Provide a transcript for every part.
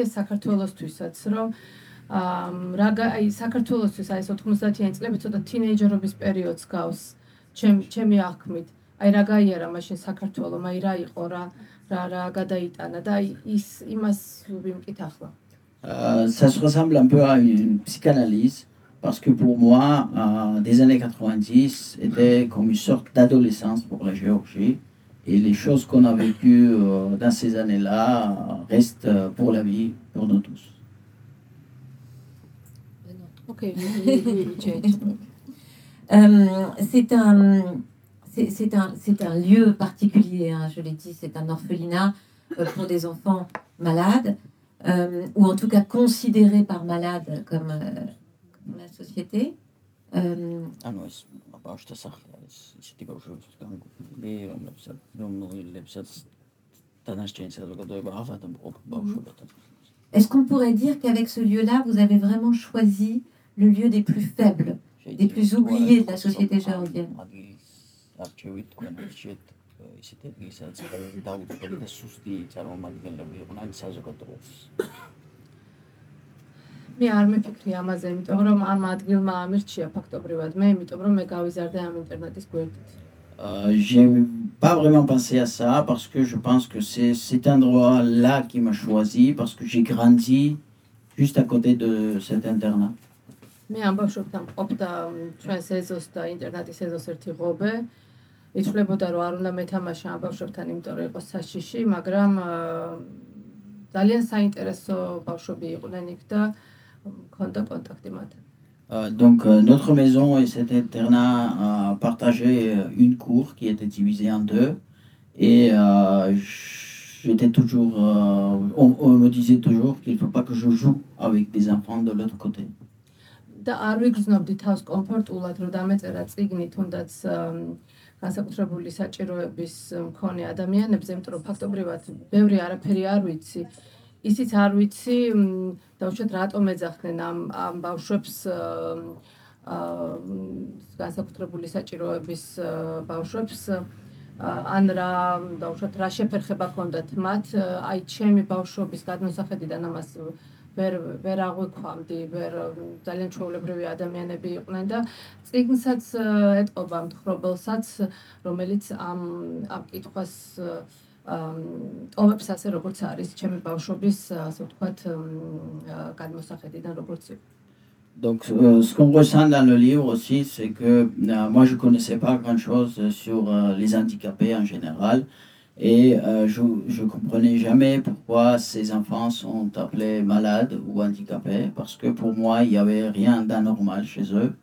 არის საქართველოსთვისაც, რომ რა აი საქართველოსთვის აი ეს 90-იანი წლები ცოტა თინეიჯერობის პერიოდს გავს ჩემ ჩემი აღქმით. აი რა გაიარა მაშინ საქართველოს, აი რა იყო რა რა რა გადაიტანა და აი ის იმას ვიმკით ახლა. ça se ressemble un peu à une psychanalyse parce que pour moi, euh, des années 90 était comme une sorte d'adolescence pour la Géorgie. Et les choses qu'on a vécues euh, dans ces années-là restent euh, pour la vie, pour nous tous. Ok. c'est un, c'est un, un, lieu particulier, hein, je l'ai dit, c'est un orphelinat euh, pour des enfants malades, ou en tout cas considérés par malades comme, comme la société. ah non, je te sors. Est-ce qu'on pourrait dire qu'avec ce lieu-là, vous avez vraiment choisi le lieu des plus faibles, des plus oubliés de la société géorgienne მე არ მეფიქრი ამაზე, იმიტომ რომ ამ ადგილმა ამირჩია ფაქტობრივად მე, იმიტომ რომ მე გავიზარდე ამ ინტერნეტის გვერდით. j'ai pas vraiment pensé à ça parce que je pense que c'est cet endroit-là qui m'a choisi parce que j'ai grandi juste à côté de cet internat. მე ამ ბავშვებთან ყოფდა ჩვენს ეზოს და ინტერნეტის ეზოს ერთი ღობე. იცვლებოდა რომ არ უნდა მეთამაშა ამ ბავშვებთან, იმიტომ რომ იყო საშიში, მაგრამ ძალიან საინტერესო ბავშვები იყვნენ იქ და Euh, donc euh, notre maison et cet internat partageaient euh, une cour qui était divisée en deux et j'étais toujours on, me disait toujours qu'il ne faut pas que je joue avec des enfants de l'autre côté. და არ ვიგრძნობდი თავს კომფორტულად რომ დამეწერა წიგნი თუნდაც განსაკუთრებული საჭიროების მქონე ადამიანებზე, იმიტომ რომ ფაქტობრივად ბევრი არაფერი არ ვიცი. ისიც არ ვიცი დაუშვათ რატომ ეძახდნენ ამ ამ ბავშვებს აა განსაკუთრებული საჭიროების ბავშვებს. ან რა დაუშვათ რა შეფერხება ჰქონდათ მათ აი ჩემი ბავშვობის გადმოსახედიდან ამას ვერ ვერ აღვიქვამდი, ვერ ძალიან ჩვეულებრივი ადამიანები იყვნენ და წიგნსაც ეტყობა მთხრობელსაც, რომელიც ამ ამ კითხვას ტოვებს ასე როგორც არის ჩემი ბავშვობის ასე ვთქვათ გადმოსახედიდან როგორც იყო Donc, euh, ce qu'on ressent dans le livre aussi, c'est que euh, moi, je ne connaissais pas grand-chose sur euh, les handicapés en général. Et je ne comprenais jamais pourquoi ces enfants sont appelés malades ou handicapés. Parce que pour moi, il n'y avait rien d'anormal chez eux.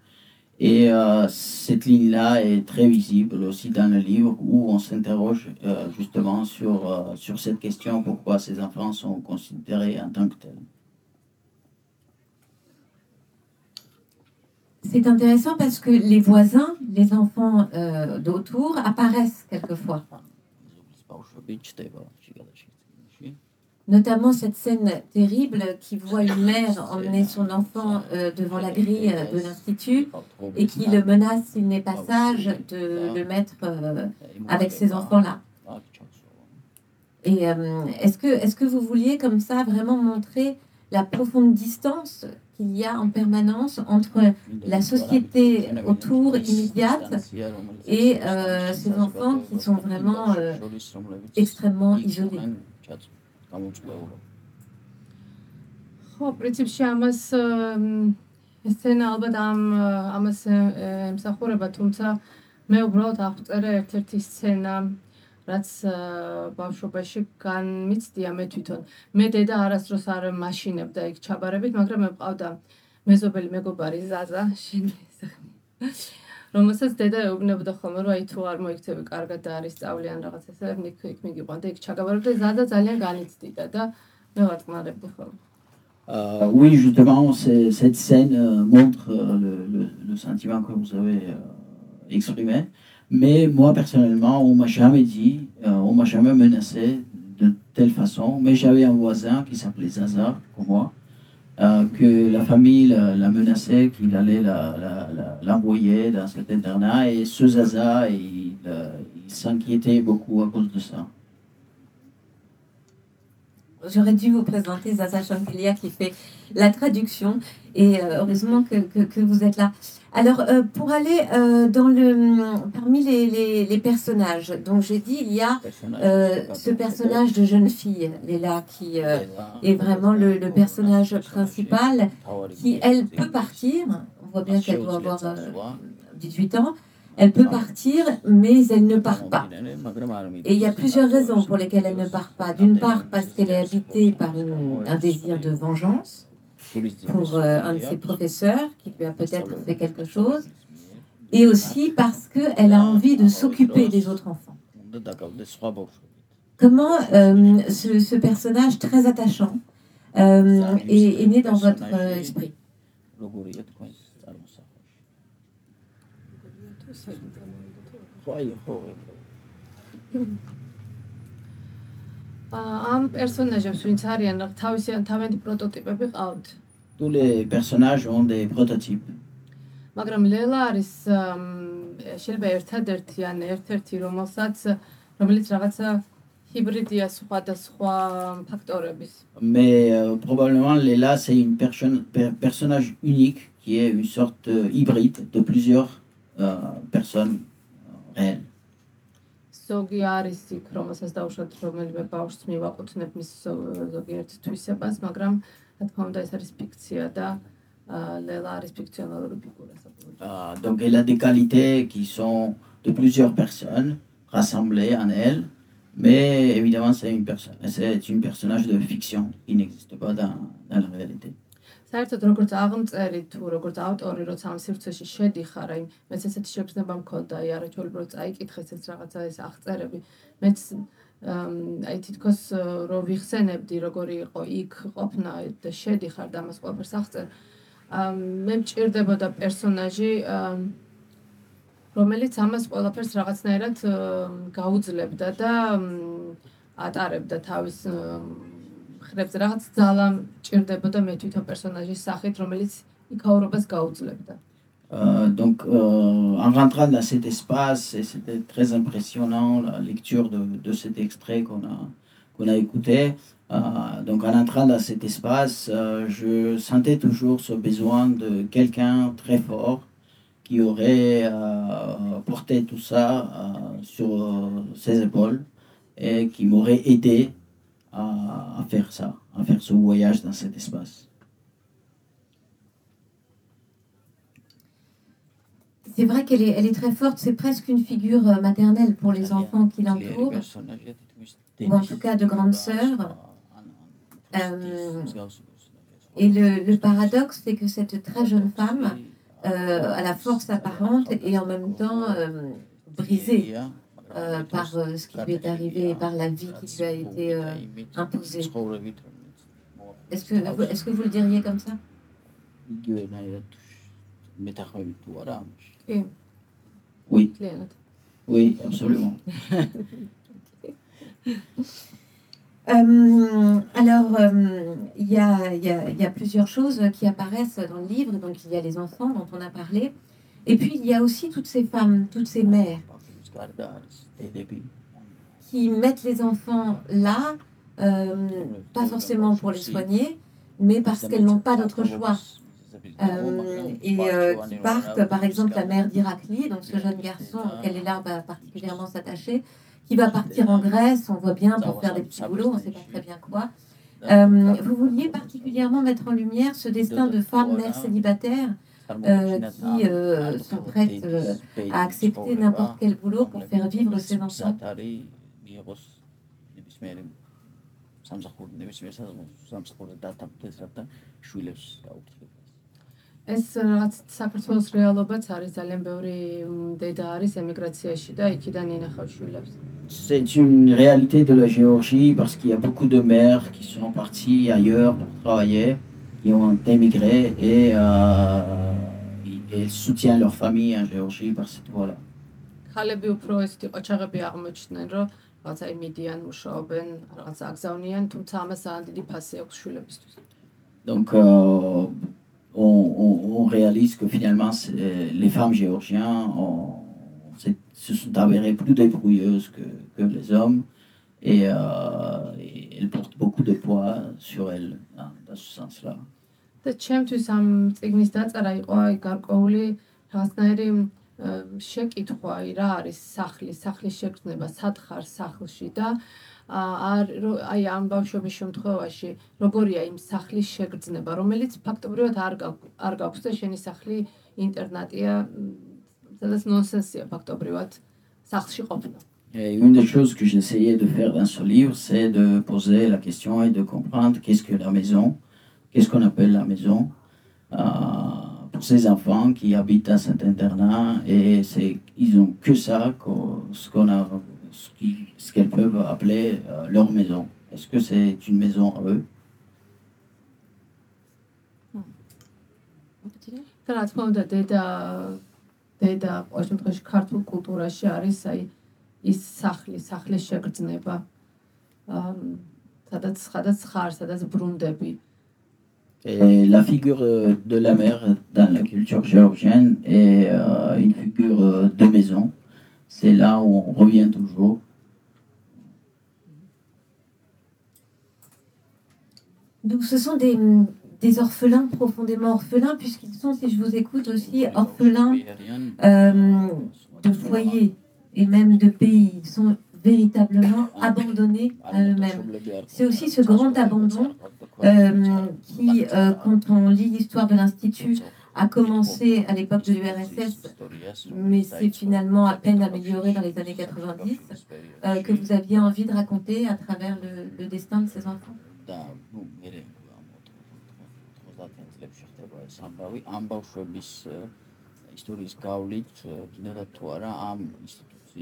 Et euh, cette ligne-là est très visible aussi dans le livre où on s'interroge euh, justement sur, euh, sur cette question, pourquoi ces enfants sont considérés en tant que tels. C'est intéressant parce que les voisins, les enfants d'autour apparaissent quelquefois notamment cette scène terrible qui voit une mère emmener son enfant euh, devant la grille euh, de l'institut et qui le menace, s'il n'est pas sage, de le mettre euh, avec ces enfants-là. Et est-ce que, est que vous vouliez comme ça vraiment montrer la profonde distance qu'il y a en permanence entre la société autour immédiate et ces enfants qui sont vraiment extrêmement isolés გამოწვეულო. ხო, პრინციპში ამას ესენა ალბათ ამ ამას ემსახურება, თუმცა მე უბრალოდ აღწერე ერთ-ერთი სცენა, რაც ბავშვობაში განმიცდია მე თვითონ. მე დედა არასდროს არ მაშინებდა იქ ჩაბარებით, მაგრამ მე მყავდა მეზობელი მეგობარი ზაზა, შენ ესახი. რომელსაც დედა ეუბნებოდა ხოლმე რომ აი თუ არ მოიქცევი კარგად და არის სწავლი ან რაღაც ესე იქ იქ მიგიყვანდა იქ ჩაგაბარებდა ზადა ძალიან განიცდიდა და მე ვატყმარებდი ხოლმე Euh, oui, justement, cette scène euh, montre euh, le, le, le, sentiment que vous avez exprimé. Mais moi, personnellement, on m'a jamais dit, on m'a jamais menacé de telle façon. Mais j'avais un voisin qui s'appelait Zaza, pour moi, Euh, que la famille la, menaçait, qu'il allait l'envoyer dans cet internat. Et ce Zaza, il, euh, il s'inquiétait beaucoup à cause de ça. J'aurais dû vous présenter Zaza Shankilia qui fait la traduction. Et euh, heureusement que, que, vous êtes là. Alors, euh, pour aller euh, dans le, parmi les, les, personnages, donc j'ai dit, il y a ce personnage de jeune fille, Léla, qui est vraiment le, le, personnage principal, qui, elle, peut partir. On voit bien qu'elle doit avoir 18 ans. Elle peut partir, mais elle ne part pas. Et il y a plusieurs raisons pour lesquelles elle ne part pas. D'une part, parce qu'elle est habitée par un désir de vengeance pour euh, un de ses professeurs qui lui a peut-être fait quelque chose, et aussi parce qu'elle a envie de s'occuper des autres enfants. Comment euh, ce, personnage très attachant euh, est, est, né dans votre esprit? ამ პერსონაჟებს ვინც არიან თავისიან თავენდი პროტოტიპები ყავთ tous les personnages ont des prototypes მაგრამ ლელა არის შეიძლება ერთადერთი ან ერთ-ერთი რომელსაც რომელიც რაღაცა ჰიბრიდია სხვადასხვა ფაქტორების mais euh, probablement Léla c'est une personne personnage unique qui est une sorte euh, hybride de plusieurs euh, personnes réelles ზოგი არის იქ, რომელსაც დავუშვათ რომელიმე ბავშვს მივაკუთვნებ მის ზოგიერთ თვისებას, მაგრამ რა თქმა უნდა ეს არის ფიქცია და ლელა არის ფიქციონალური ფიგურა Ah, donc elle a des qualités qui sont de plusieurs personnes rassemblées en elle, mais évidemment c'est une personne, c'est une personnage de fiction qui n'existe pas dans, dans la réalité. საერთოდ როგორც აღმწერი თუ როგორც ავტორი როცა ამ სივრცეში შედიხარ, აი მეც ესეთი შეგრძნება მქონდა, აი არაჩვეულებრივ წაიკითხეს ეს რაღაცა ეს აღწერები. მეც აი თითქოს რო ვიხსენებდი როგორი იყო იქ ყოფნა და შედიხარ და მას ყველაფერს აღწერ. მე მჭირდებოდა პერსონაჟი რომელიც ამას ყველაფერს რაღაცნაირად გაუძლებდა და ატარებდა თავის ხრებს რაღაც ძალა ჭირდებოდა მე თვითონ პერსონაჟის სახით, რომელიც იქაურობას გაუძლებდა. Euh, donc, euh, en rentrant dans cet espace, et c'était très impressionnant la lecture de, de cet extrait qu'on a, qu'on a écouté. Euh, donc, en entrant dans cet espace, euh, je sentais toujours ce besoin de quelqu'un très fort qui aurait euh, porté tout ça euh, sur ses épaules et qui m'aurait aidé à, faire ça, à faire ce voyage dans cet espace. C'est vrai qu'elle est, elle est très forte, c'est presque une figure euh, maternelle pour les enfants qui l'entourent, ou en tout cas de grande sœur. Euh, et le, le paradoxe, c'est que cette très jeune femme euh, a la force apparente et en même temps brisée. Euh, par euh, ce qui lui est arrivé et par la vie qui lui a été euh, imposée. Est-ce que, est que vous le diriez comme ça? Oui. Oui, absolument. alors, il y, a, y, a, y, a, plusieurs choses qui apparaissent dans le livre. Donc, il y a les enfants dont on a parlé. Et puis, il y a aussi toutes ces femmes, toutes ces mères qui mettent les enfants là, euh, pas forcément pour les soigner, mais parce qu'elles n'ont pas d'autre choix. Euh, et euh, qui partent, par exemple, la mère d'Irakli, donc ce jeune garçon auquel est là va particulièrement s'attacher, qui va partir en Grèce, on voit bien, pour faire des petits boulots, on ne sait pas très bien quoi. vous vouliez particulièrement mettre en lumière ce destin de femme mère célibataire qui euh, sont prêtes euh, à accepter n'importe quel boulot pour faire vivre ses enfants. ეს რაღაც საქართველოს რეალობაც არის ძალიან ბევრი დედა არის ემიგრაციაში და იქიდან ინახავს შვილებს. C'est une réalité de la Géorgie parce qu'il y a beaucoup de mères qui sont parties ailleurs pour travailler, qui ont émigré et euh, et soutiennent leur famille en Géorgie par cette voie-là. Donc, euh, on, on, on, réalise que finalement, les femmes géorgiennes ont, se sont avérées plus débrouilleuses que, que les hommes et, euh, et elle porte beaucoup de poids sur elle hein, dans ce sens-là. და ჩემთვის ამ წიგნის დაწერა იყო აი გარკვეული რაღაცნაირი შეკითხვა, აი რა არის სახლი, სახლის შეგრძნება, სად ხარ სახლში და არ აი ამ ბავშვების შემთხვევაში როგორია იმ სახლის შეგრძნება, რომელიც ფაქტობრივად არ არ გაქვს და შენი სახლი ინტერნატია, სადაც ნონსენსია ფაქტობრივად სახლში ყოფნა. Et une des choses que j'essayais de faire dans ce livre, c'est de poser la question et de comprendre qu'est-ce que la maison, qu'est-ce qu'on appelle la maison euh, pour ces enfants qui habitent dans cet internat et c'est, ils ont que ça, qu'au- ce qu'on a, ce qui- ce qu'elles peuvent appeler euh, leur maison. Est-ce que c'est une maison à eux და რა თქმა უნდა დედა დედა ყოველ შემთხვევაში ქართულ კულტურაში არის აი ის სახლი, სახლის შეგრძნება. აა სადაც სადაც ხარ, სადაც ბრუნდები. Et la figure euh, de la mère dans la culture géorgienne est euh, une figure euh, de maison. C'est là où on revient toujours. Donc ce sont des, des orphelins profondément orphelins, puisqu'ils sont, si je vous écoute aussi, orphelins euh, de foyer et même de pays. Ils sont véritablement abandonnés à eux-mêmes. C'est aussi ce grand abandon euh, qui, euh, quand on lit l'histoire de l'Institut, a commencé à l'époque de l'URSS, mais c'est finalement à peine amélioré dans les années 90, euh, que vous aviez envie de raconter à travers le, le destin de ces enfants.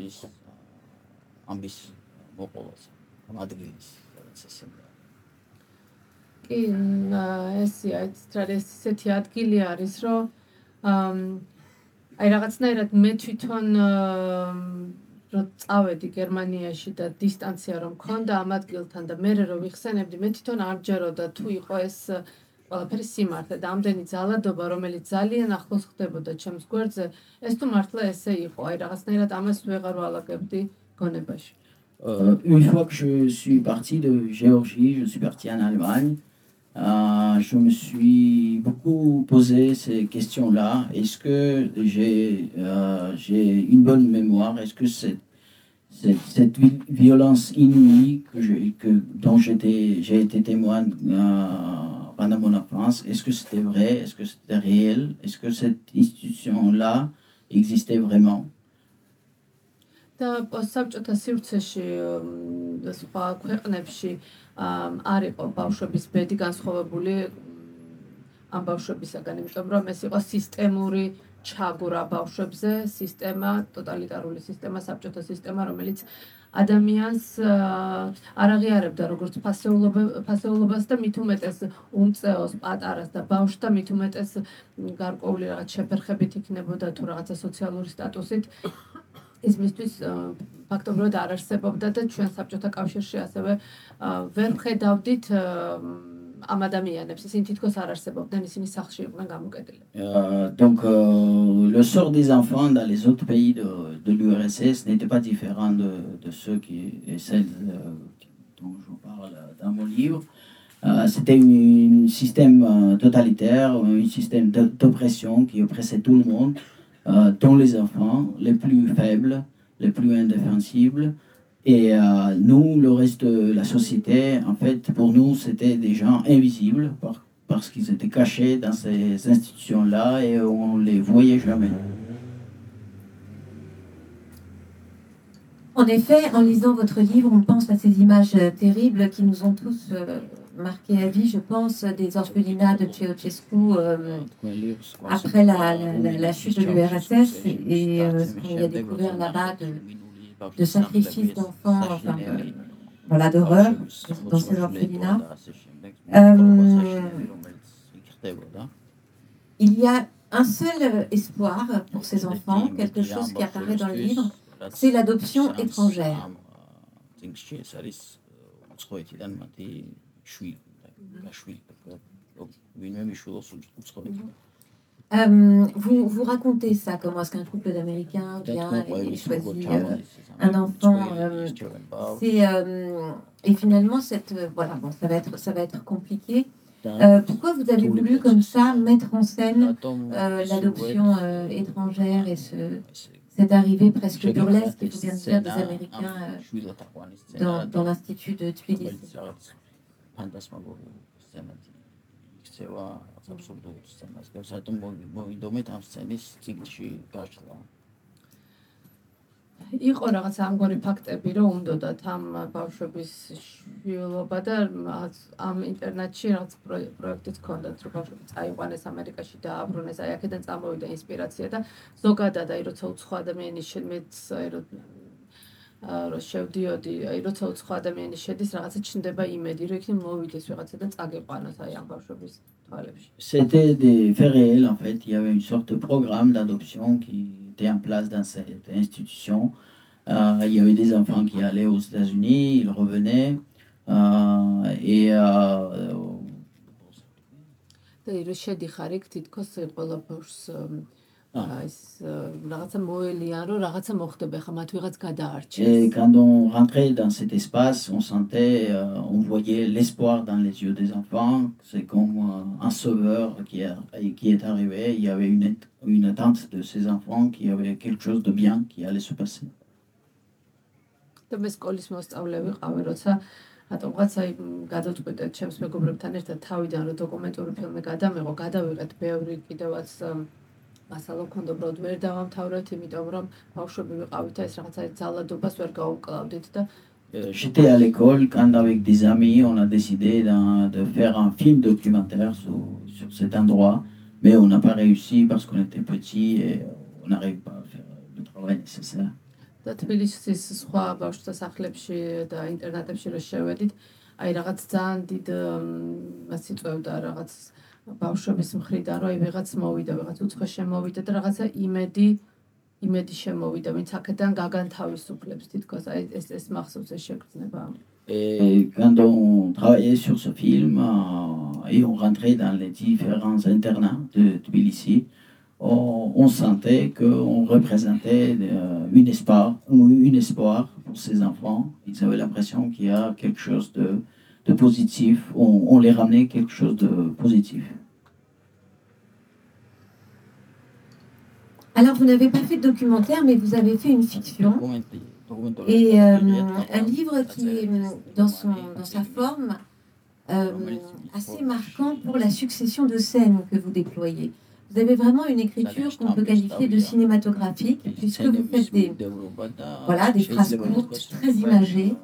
ის ამბის მოყოლას ამ ადგილის რაღაც ესე კი ესეა ეს ესეთი ადგილი არის რომ აი რაღაცნაირად მე თვითონ რომ წავედი გერმანიაში და დისტანცია რომ მქონდა ამ ადგილთან და მე რომ ვიხსენებდი მე თვითონ არ ჯეროდა თუ იყო ეს ყველაფერი სიმართლე და ამდენი ძალადობა, რომელიც ძალიან ახლოს ხდებოდა ჩემს გვერდზე, ეს თუ მართლა ესე იყო, აი რაღაცნაირად ამას ვეღარ ვალაგებდი გონებაში. Euh, une fois que je suis parti de Géorgie, je suis parti en Allemagne, euh, je me suis beaucoup posé ces questions-là. Est-ce que j'ai euh, j'ai une bonne mémoire Est-ce que cette, cette, cette vi- violence inouïe que je- que, dont j'étais- j'ai été témoin euh, pendant mon enfance, est-ce que c'était vrai Est-ce que c'était réel Est-ce que cette institution-là existait vraiment? და პოსტსაბჭოთა სივრცეში სხვა ქვეყნებში არ იყო ბავშვების ბედი განსხვავებული ამ ბავშვებისაგან, იმიტომ რომ ეს იყო სისტემური ჩაგვრა ბავშვებზე, სისტემა, ტოტალიტარული სისტემა, საბჭოთა სისტემა, რომელიც ადამიანს ა, არ აღიარებდა როგორც ფასეულობა- ფასეულობას და მით უმეტეს უმწეოს პატარას და ბავშვს და მით უმეტეს გარკვეული რაღაც შეფერხებით იქნებოდა თუ რაღაცა სოციალური სტატუსით. ის მისთვის ფაქტობრივად არ არსებობდა და ჩვენ საბჭოთა კავშირში ასევე ვერ ვხედავდით ა, ამ ადამიანებს ისინი თითქოს არ არსებობდნენ ისინი სახლში იყვნენ გამოკეტილები Euh, donc, euh, le sort des enfants dans les autres pays de, de l'URSS n'était pas différent de, de ceux qui, et celles euh, dont je vous parle dans mon livre. Euh, C'était un système euh, totalitaire, un système d'o- d'oppression qui oppressait tout le monde, euh, dont les enfants, les plus faibles, les plus indéfensibles. et euh, nous, le reste de la société, en fait, pour nous, c'était des gens invisibles par- parce qu'ils étaient cachés dans ces institutions-là et on les voyait jamais. En effet, en lisant votre livre, on pense à ces images euh, terribles qui nous ont tous euh, marqués à vie, je pense, des orphelinats de Ceausescu euh, après la, chute de l'URSS et ce qu'on a découvert là-bas de sacrifices d'enfants, enfin, voilà, d'horreur dans ces orphelinats. Euh, Il y a un seul euh, espoir pour ces enfants, quelque chose qui apparaît dans le livre, c'est l'adoption étrangère. Euh, vous, vous racontez ça, comment est-ce qu'un couple d'Américains vient et choisit euh, un enfant. euh, c'est, et finalement, cette, voilà, bon, ça, va être, ça va être compliqué. Pourquoi vous avez voulu comme ça mettre en scène l'adoption étrangère et ce, cette arrivée presque burlesque, il faut bien dire, des Américains euh, dans, dans l'Institut de Tbilissi იყო რაღაც ამგვარი ფაქტები, რომ უნდათ ამ ბავშვების შვილობა და ამ ინტერნეტში რაღაც პრო- პროექტიც ჰქონდათ, რომ ბავშვები წაიყვანეს ამერიკაში და აბრუნეს, აი აქედან წამოვიდა ინსპირაცია და ზოგადად აი როცა უცხო ადამიანი შემეც აი რო აა, რო შევდიოდი, აი როცა უცხო ადამიანი შედის, რაღაცა ჩნდება იმედი, რომ იქნებ მოვიდეს ვიღაცა და წაგეყვანოს აი ამ ბავშვების. C'était des faits réels en fait. Il y avait une sorte de programme d'adoption qui était en place dans cette institution. Euh, il y avait des enfants qui allaient aux États-Unis, ils revenaient. euh, et euh, და რო შედიხარ იქ თითქოს ყველა ბავშვს აა. აა ის აა, რაღაცა მოელიან, რომ რაღაცა მოხდება, ხა მათ ვიღაც Et გადაარჩეს. quand on rentrait dans cet espace, on sentait, euh, on voyait l'espoir dans les yeux des enfants. C'est comme euh, un sauveur qui, a- qui est arrivé. Il y avait une, at- une attente de ces enfants qu'il y avait quelque chose de bien qui allait se passer. და მე სკოლის მოსწავლე ვიყავი, როცა რატომღაც აი მ, გადავწყვიტეთ ჩემს მეგობრებთან ერთად თავიდან რომ დოკუმენტური ფილმი გადამეღო, გადავიღეთ ბევრი კიდევაც ემ, მასალა ქონდა, უბრალოდ ვერ დავამთავრეთ, იმიტომ რომ ბავშვები ვიყავით და ეს რაღაცა ძალადობას ვერ გაუკლავდით და J'étais à l'école quand avec des amis on a décidé de faire un film documentaire sur, sur cet endroit, mais on n'a pas réussi parce qu'on était petits et on n'arrive pas à faire le travail nécessaire. და თბილისის სხვა ბავშვთა სახლებში და ინტერნატებში რო შევედით, აი რაღაც ძალიან დიდ მას იწევდა რაღაც ბავშვების მხრიდან, რომ აი ვიღაც მოვიდა, ვიღაც უცხო შემოვიდა და რაღაცა იმედი იმედი შემოვიდა, ვინც აქედან გაგანთავისუფლებს თითქოს აი ეს ეს მახსოვს ეს შეგრძნება. Et quand on travaillait sur ce film euh, et on rentrait dans les différents internats de Tbilissi, on, on sentait qu'on représentait euh, une, espoir, une espoir pour ces enfants. Ils avaient l'impression qu'il y a quelque chose de, de positif. On, les ramenait quelque chose de positif. Alors, vous n'avez pas fait de documentaire, mais vous avez fait une fiction. Et euh, un livre qui est dans, son, dans sa forme euh, assez marquant pour la succession de scènes que vous déployez. Vous avez vraiment une écriture qu'on peut qualifier de cinématographique, puisque vous faites des, voilà, des phrases courtes, très imagées.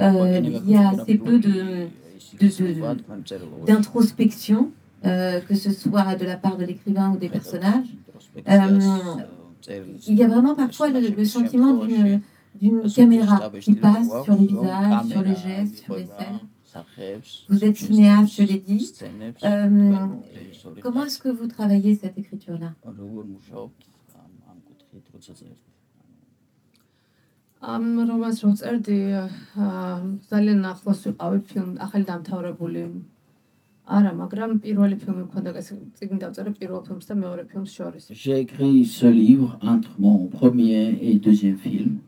Euh, il y a assez peu de, de- de- d'introspection, euh, que ce soit de la part de l'écrivain ou des personnages. Euh, Il y a vraiment parfois le, le sentiment d'une d'une caméra qui passe sur les visages, sur les gestes, sur les scènes. Vous êtes cinéaste, je l'ai dit. Euh, comment est-ce que vous travaillez cette écriture-là? ამ რომანს რო წერდი, ძალიან ახლოს ვიყავი ფილმ ახალი დამთავრებული. არა, მაგრამ პირველი ფილმი მქონდა, ეს წიგნი დავწერე პირველ ფილმს და მეორე ფილმს შორის. J'ai écrit ce livre entre mon premier et deuxième film.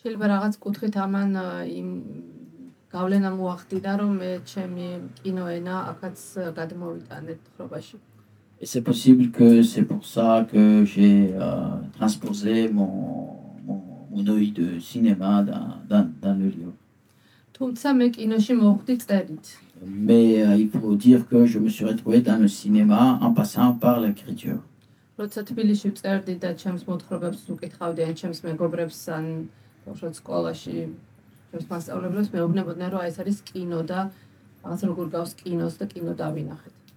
შეიძლება რაღაც კუთხით ამან აა, იმ გავლენა მოახდინა, რომ მე ჩემი კინოენა აქაც აა, გადმოვიტანეთ ხრობაში. Et c'est possible que c'est pour ça que j'ai euh, transposé mon, dans, dans le livre. თუმცა მე კინოში მოვხდი წერით. Mais euh, il faut dire que je me suis retrouvé dans le cinéma en passant par l'écriture. როცა თბილისში წერდი და ჩემს მოთხრობებს უკითხავდი ან ჩემს მეგობრებს ან ბავშვად სკოლაში ჩემს მასწავლებლებს მეუბნებოდნენ რომ ეს არის კინო და რაღაც როგორ გავს კინოს და კინო დავინახეთ.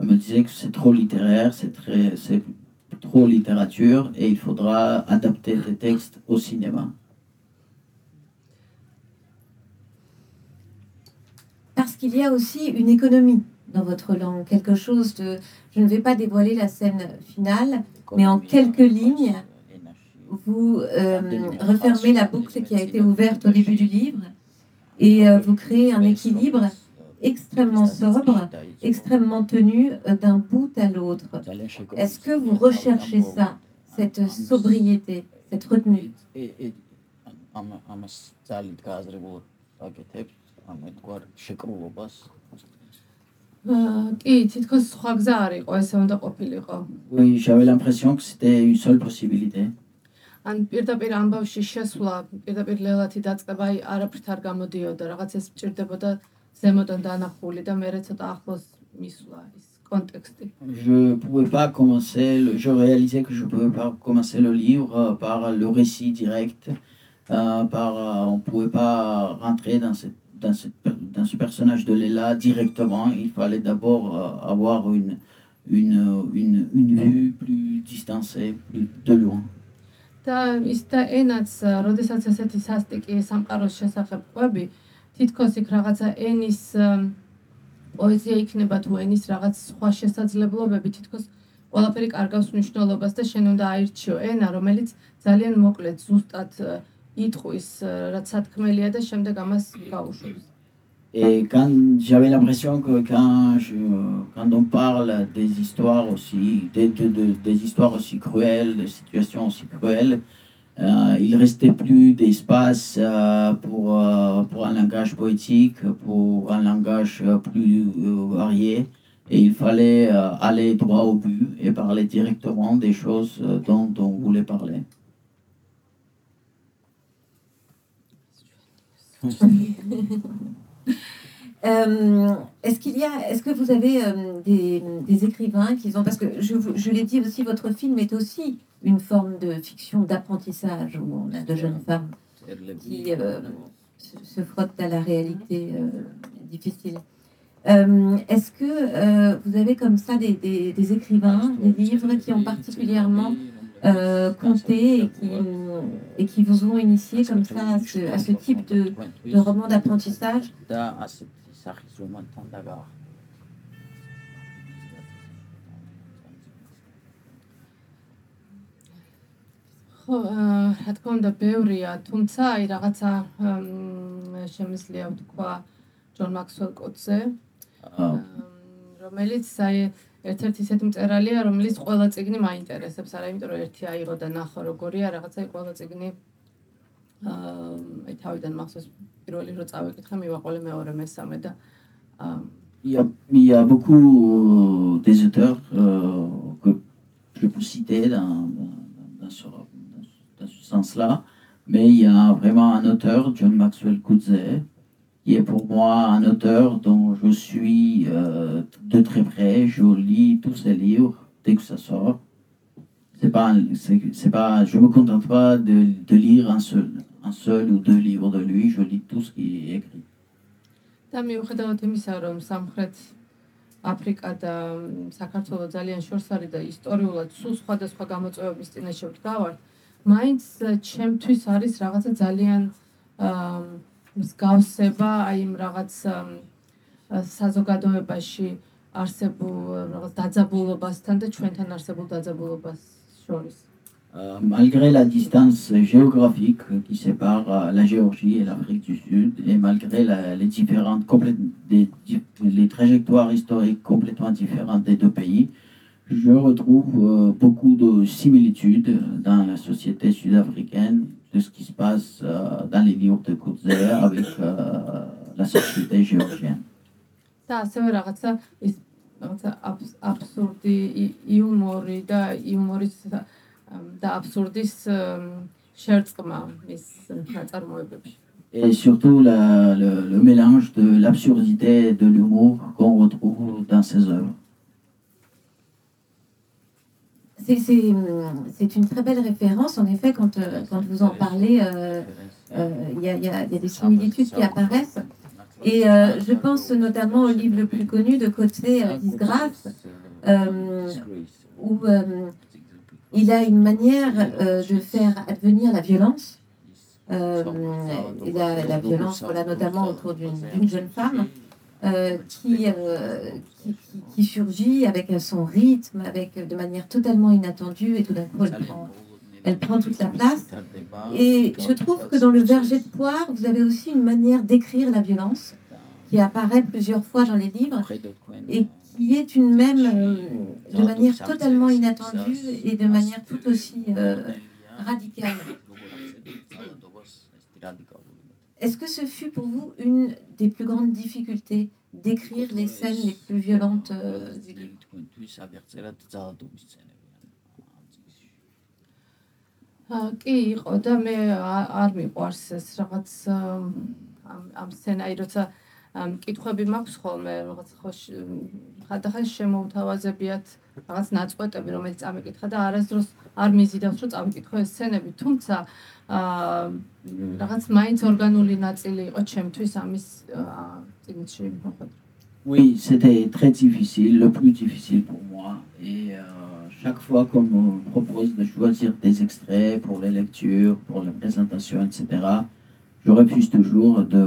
On me disait que c'est trop littéraire, c'est très, c'est trop littérature et il faudra adapter des textes au cinéma. Parce qu'il y a aussi une économie dans votre langue, quelque chose de... Je ne vais pas dévoiler la scène finale, mais en quelques lignes, vous euh, refermez la boucle qui a été ouverte au début du livre et euh, vous créez un équilibre extrêmement sobre, extrêmement tenu euh, d'un bout à l'autre. Est-ce que vous recherchez ça, cette sobriété, cette retenue? Oui, j'avais l'impression que c'était une seule possibilité. ან პირდაპირ ამბავში შესვლა, პირდაპირ ლელათი დაწყება, აი არაფრით არ გამოდიოდა, რაღაც ეს ჭირდებოდა ზემოდან დანახული და მე ცოტა ახლოს მისვლა ის კონტექსტი. Je pouvais pas commencer, le, je réalisais que je pouvais pas commencer le livre par le récit direct, euh, par euh, on pouvait pas rentrer dans cette dans, cette, dans ce personnage de Léla directement, il fallait d'abord euh, avoir une, une, une, une vue plus distancée, plus de loin. და ის და ენაც, როდესაც ესეთი სასტიკი სამყაროს შესახებ ყვები, თითქოს იქ რაღაცა ენის პოეზია იქნება თუ ენის რაღაც სხვა შესაძლებლობები, თითქოს ყველაფერი კარგავს მნიშვნელობას და შენ უნდა აირჩიო ენა, რომელიც ძალიან მოკლედ ზუსტად იტყვის, რაც სათქმელია და შემდეგ ამას გაუშვებს. Et quand j'avais l'impression que quand, je, quand on parle des histoires aussi, des, de, de, des histoires aussi cruelles, des situations aussi cruelles, euh, il restait plus d'espace euh, pour, euh, pour un langage poétique, pour un langage plus euh, varié. Et il fallait euh, aller droit au but et parler directement des choses euh, dont on voulait parler. Euh, est-ce qu'il y a, est-ce que vous avez euh, des, des, écrivains qui ont, parce que je, je l'ai dit aussi, votre film est aussi une forme de fiction d'apprentissage où on a de jeunes femmes qui euh, se, frottent à la réalité difficile. Est-ce que vous avez comme ça des, des, des, écrivains, des livres qui ont particulièrement compté et qui, et qui vous ont initié comme ça à ce, à ce type de, de roman d'apprentissage? ხო, რა თქმა უნდა, ბევრია, თუმცა აი რაღაცა შემიძლია ვთქვა ჯონ მაქსველ კოტზე, რომელიც აი ერთ-ერთი ისეთი მწერალია, რომელიც ყველა წიგნი მაინტერესებს, არა იმიტომ რომ ერთი აიღო და ნახო როგორია, რაღაცა ყველა წიგნი აა აი თავიდან მახსოვს პირველი რო წავეკითხე, მივაყოლე მეორე მესამე და Il y, a, il y a beaucoup des auteurs euh, que je peux citer dans, dans, ce, dans ce sens-là, mais il y a vraiment un auteur, John Maxwell Coetzee, qui est pour moi un auteur dont je suis euh, de très près. Je lis tous ses livres dès que ça sort. C'est pas, c'est, pas, je me contente pas de, de lire un seul, un seul ou deux livres de lui. Je lis tout ce qui est écrit. და მიუხედავად იმისა, რომ სამხრეთ აფრიკა და საქართველოს ძალიან შორს არის და ისტორიულად სულ სხვადასხვა გამოწვევების წინაშე ვდგავართ, მაინც ჩემთვის არის რაღაცა ძალიან მსგავსება აი იმ რაღაც საზოგადოებაში არსებულ რაღაც დაძაბულობასთან და ჩვენთან არსებულ დაძაბულობას შორის. Euh, malgré la distance géographique qui sépare euh, la Géorgie et l'Afrique du Sud, et malgré les différentes trajectoires historiques complètement différentes des deux pays, je retrouve euh, beaucoup de similitudes dans la société sud-africaine de ce qui se passe dans les livres de Coetzee avec la société géorgienne. Et surtout la, le, le, mélange de l'absurdité et de l'humour qu'on retrouve dans ses œuvres. C'est une très belle référence, en effet, quand, euh, quand vous en parlez, il euh, euh, y, a, y, a, y, a, des similitudes qui apparaissent. Et euh, je pense notamment au livre le plus connu de Coetzee, Disgrâce, où il a une manière euh, de faire advenir la violence. Euh, et la, la violence, voilà, notamment autour d'une jeune femme euh, qui, euh, qui, qui- qui surgit avec son rythme, avec, de manière totalement inattendue, et tout d'un coup, elle prend, elle prend toute la place. Et je trouve que dans le verger de poire, vous avez aussi une manière d'écrire la violence qui apparaît plusieurs fois dans les livres et qui est une même euh, de manière totalement inattendue et de manière tout aussi euh, radicale. Est-ce que ce fut pour vous une des plus grandes difficultés d'écrire les scènes les plus violentes euh, du livre აა, კი იყო და მე ა- არ მიყვარს ეს რაღაც ამ ამ ამ სცენარი როცა ამ კითხვები მაქვს ხოლმე რაღაც ხო შ- ხანდახან შემოუთავაზებიათ რაღაც ნაწყვეტები რომელიც წამიკითხა და არასდროს არ მიზიდავს რომ წამიკითხო ეს სცენები თუმცა აა რაღაც მაინც ორგანული ნაწილი იყო ჩემთვის ამის აა, წიგნში მოხდა Oui, c'était très difficile, le plus difficile pour moi. Et euh, chaque fois qu'on me propose de choisir des extraits pour les lectures, pour les présentations, etc., je refuse toujours de,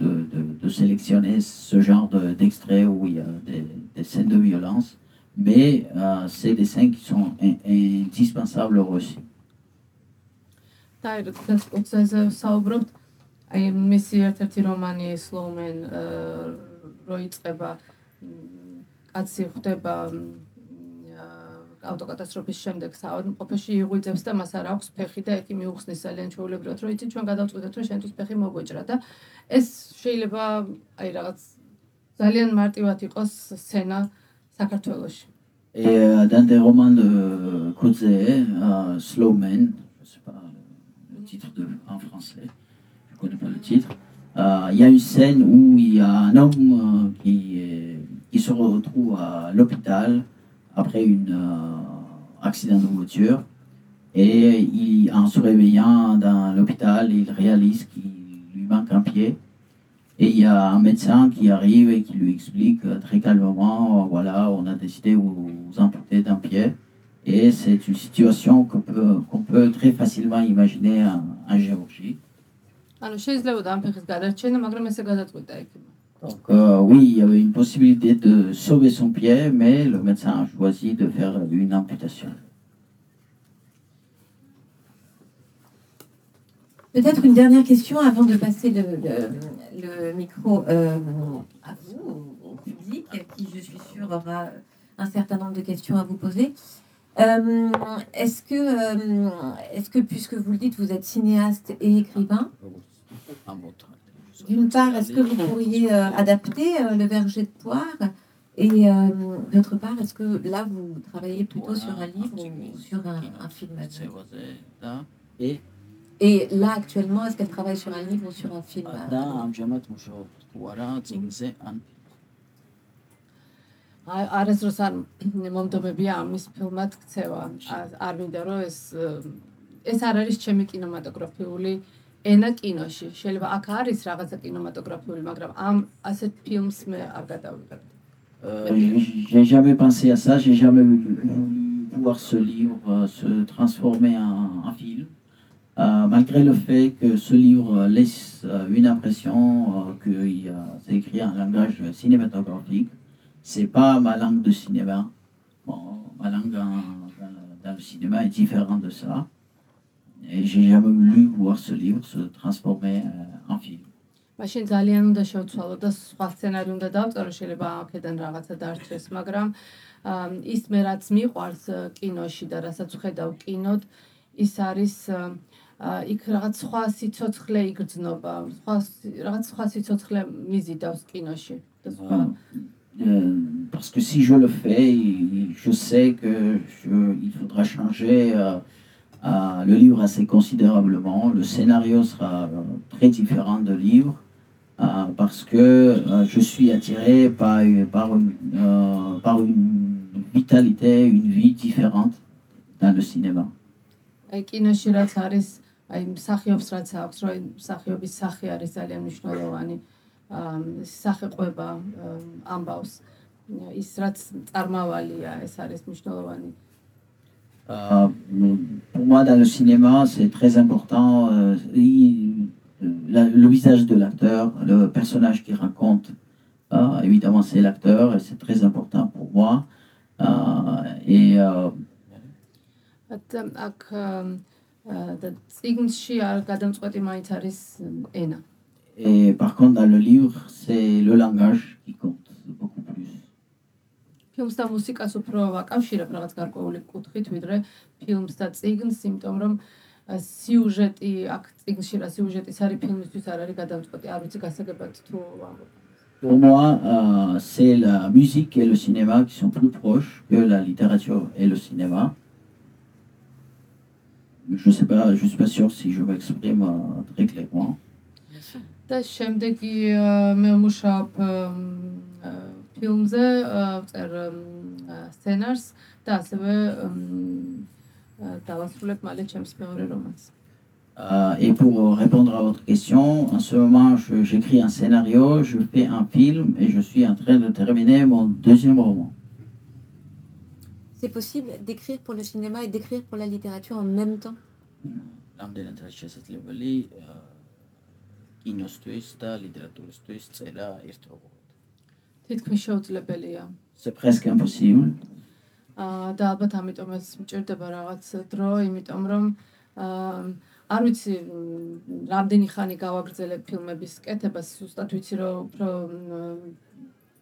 de, de- de sélectionner ce genre de- d'extraits où il y a des, des scènes de violence. Mais euh, c'est des scènes qui sont in- indispensables aussi. და აი როდესაც საუბრობთ აი მისი ერთ-ერთი რომანი Slowman რო იწყება მ, კაცი აა, ავტოკატასტროფის შემდეგ საავადმყოფოში იღვიძებს და მას არ აქვს ფეხი და ეთი მიუხსნის ძალიან ჩვეულებრივად რომ იცი ჩვენ გადავწყვიტეთ რომ შენთვის ფეხი მოგვეჭრა და ეს შეიძლება აი რაღაც ძალიან მარტივად იყოს სცენა საქართველოში Et euh, dans des romans de Coetzee, euh, Slowman, je ne sais pas le titre de, en français, je ne connais pas le titre, euh, il y a une scène où il y a un homme euh, qui, est- qui se retrouve à l'hôpital après un accident de voiture. Et il- en se réveillant dans l'hôpital, il réalise qu'il lui manque un pied. Et il y a un médecin qui arrive et qui lui explique euh, très calmement, euh, voilà, on a décidé de vous amputer d'un pied. Et c'est une situation qu'on peut, très facilement imaginer en, géorgie. Donc euh, oui, il y avait une possibilité de sauver son pied, mais le médecin a choisi de faire une amputation. Peut-être une dernière question avant de passer le, le micro euh, à vous, au, public, qui je suis sûre aura un certain nombre de questions à vous poser. Euh, est-ce que, euh, est-ce que, puisque vous le dites, vous êtes cinéaste et écrivain, d'une part, est-ce que vous pourriez euh, adapter euh, le verger de poire Et euh, d'autre part, est-ce que là, vous travaillez plutôt sur un livre ou sur un, un film Et là, actuellement, est-ce qu'elle travaille sur un livre ou sur un film ა- არასდროს არ მომდობებია ამის ფილმად ქცევა. არ მინდა რომ ეს ეს არ არის ჩემი კინემატოგრაფიული ენა კინოში. შეიძლება აქ არის რაღაცა კინემატოგრაფიული, მაგრამ ამ ასეთ ფილმს მე არ გადავიღებ. J'ai- jamais pensé à ça, j'ai jamais voulu voir ce livre euh, se transformer en, en film. Euh, malgré le fait que ce livre laisse euh, une impression euh, que il y a- c'est écrit en langage cinématographique, c'est pas ma langue de cinéma. Bon, ma langue en- dans, dans le cinéma est différente de ça. Et j'ai jamais voulu voir ce livre se transformer euh, en film. მაშინ ძალიან უნდა შევცვალო და სხვა სცენარი უნდა დავწერო, შეიძლება აქედან რაღაცა დარჩეს, მაგრამ ამ, ის მე რაც მიყვარს ა, კინოში და რასაც ვხედავ კინოდ, ის არის ა, იქ რაღაც სხვა სიცოცხლე იგრძნობა, სხვა სი- რაღაც სხვა სიცოცხლე მიზიდავს კინოში. და სხვა Euh, parce que si je le fais, il- je sais que je- il faudra changer euh, euh, le livre assez considérablement. Le scénario sera euh, très différent de livre euh, parce que euh, je suis attiré par, par, une, euh, par une vitalité, une vie différente dans le cinéma. აი კინოში რაც არის, აი მსახიობს რაც აქვს, რომ აი მსახიობის სახე არის ძალიან მნიშვნელოვანი. ამ სახე ყვება ამბავს. ის რაც წარმავალია, ეს არის მნიშვნელოვანი. Euh, pour moi, dans le cinéma, c'est très important euh, il- la- le visage de l'acteur, le personnage qui raconte. Euh, évidemment, c'est l'acteur et c'est très important pour moi. Euh, et euh, და ციგნში არ გადამწყვეტი მაინც არის ენა. Et par contre, dans le livre, c'est le langage qui compte beaucoup plus. ფილმს და მუსიკას უფრო ვაკავშირებ რაღაც გარკვეული კუთხით, ვიდრე ფილმს და ციგნს, იმიტომ რომ სიუჟეტი აქ ციგნში რა სიუჟეტის არის ფილმისთვის არ არის გადამწყვეტი. არ ვიცი გასაგებად თუ ამბობ. Pour moi, euh, c'est la musique et le cinéma qui sont plus proches que la littérature et le cinéma. Je ne sais pas, je suis pas sûr si je m'exprime euh, très clairement. და შემდეგი ა, მე ვმუშაობ ამ, ა, ფილმზე, ა, ვწერ ამ, ა, სცენარს და ასევე ამ, ა, დავასრულებ მალე ჩემს მეორე რომანს. Euh, et pour répondre à votre question, en ce moment, je- j'écris un scénario, je fais un film et je suis en train de terminer mon deuxième roman. C'est possible d'écrire pour le cinéma et d'écrire pour la littérature en même temps რამდენად შესაძლებელი კინოსთვის და ლიტერატურისთვის წერა ერთდროულად. თითქმის შეუძლებელია. C'est presque impossible. აა და ალბათ ამიტომაც მჭირდება რაღაც დრო, იმიტომ რომ აა არ ვიცი რამდენი ხანი გავაგრძელებ ფილმების კეთებას, ზუსტად ვიცი რომ უფრო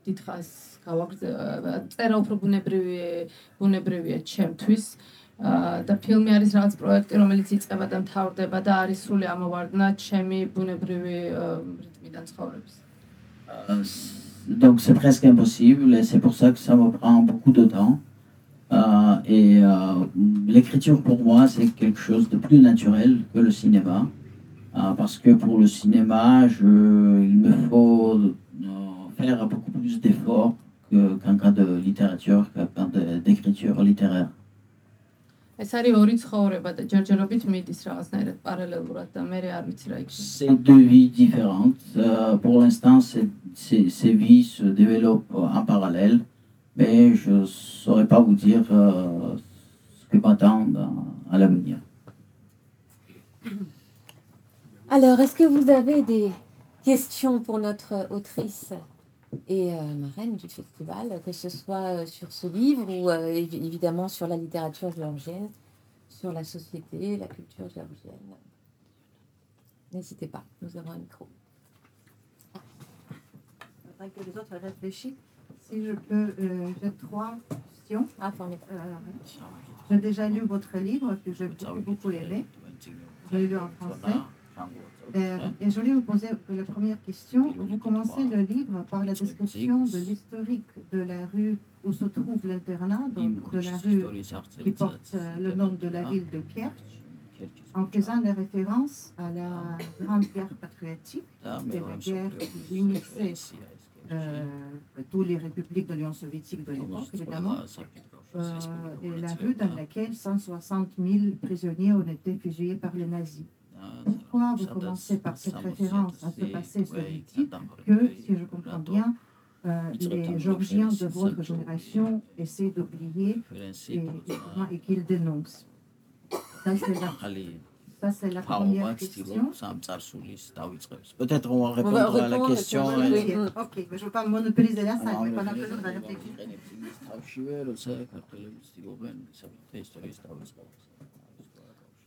დიდხანს გავაგრძელებ. წერა უფრო ბუნებრივი ბუნებრივია ჩემთვის. აა და ფილმი არის რაღაც პროექტი, რომელიც იწყება და მთავრდება და არის სრული ამოვარდნა ჩემი ბუნებრივი აა, რიტმიდან ცხოვრების. Euh, c- donc c'est presque impossible et c'est pour ça que ça me prend beaucoup de temps. Euh, et euh, l'écriture pour moi c'est quelque chose de plus naturel que le cinéma. Euh, parce que pour le cinéma, je, il me faut euh, faire beaucoup plus d'efforts qu'en cas de littérature, qu'en cas d'écriture littéraire. C'est deux vies différentes. Euh, pour l'instant, ces vies se développent en parallèle, mais je ne saurais pas vous dire euh, ce que m'attend à l'avenir. Alors, est-ce que vous avez des questions pour notre autrice? Et euh, marraine du festival, que ce soit euh, sur ce livre ou euh, évi- évidemment sur la littérature géorgienne, sur la société, la culture géorgienne N'hésitez pas, nous avons un micro. faudrait que les autres réfléchissent. Si je peux, euh, j'ai trois questions. Ah. Euh, j'ai déjà lu votre livre que j'ai beaucoup, beaucoup aimé. Je l'ai lu en français. Euh, et je voulais vous poser la première question. Vous commencez le livre par la description de l'historique de la rue où se trouve l'internat, donc de la rue qui porte euh, le nom de la ville de Kerch, en faisant la référence à la grande guerre patriotique C'était la guerre qui unissait, euh, toutes les républiques de l'Union soviétique de l'époque, évidemment, euh, et la rue dans laquelle 160 000 prisonniers ont été fusillés par les nazis. Pourquoi vous commencez par cette référence à ce passé soviétique que, si je comprends bien, euh, les Georgiens de votre génération essaient d'oublier et, et- et qu'ils dénoncent Ça, c'est la, ça, c'est la première question. Peut-être on va On va répondre à la question. oui. Ok, mais je ne veux pas monopoliser la salle, mais- pendant que l'autre va réfléchir.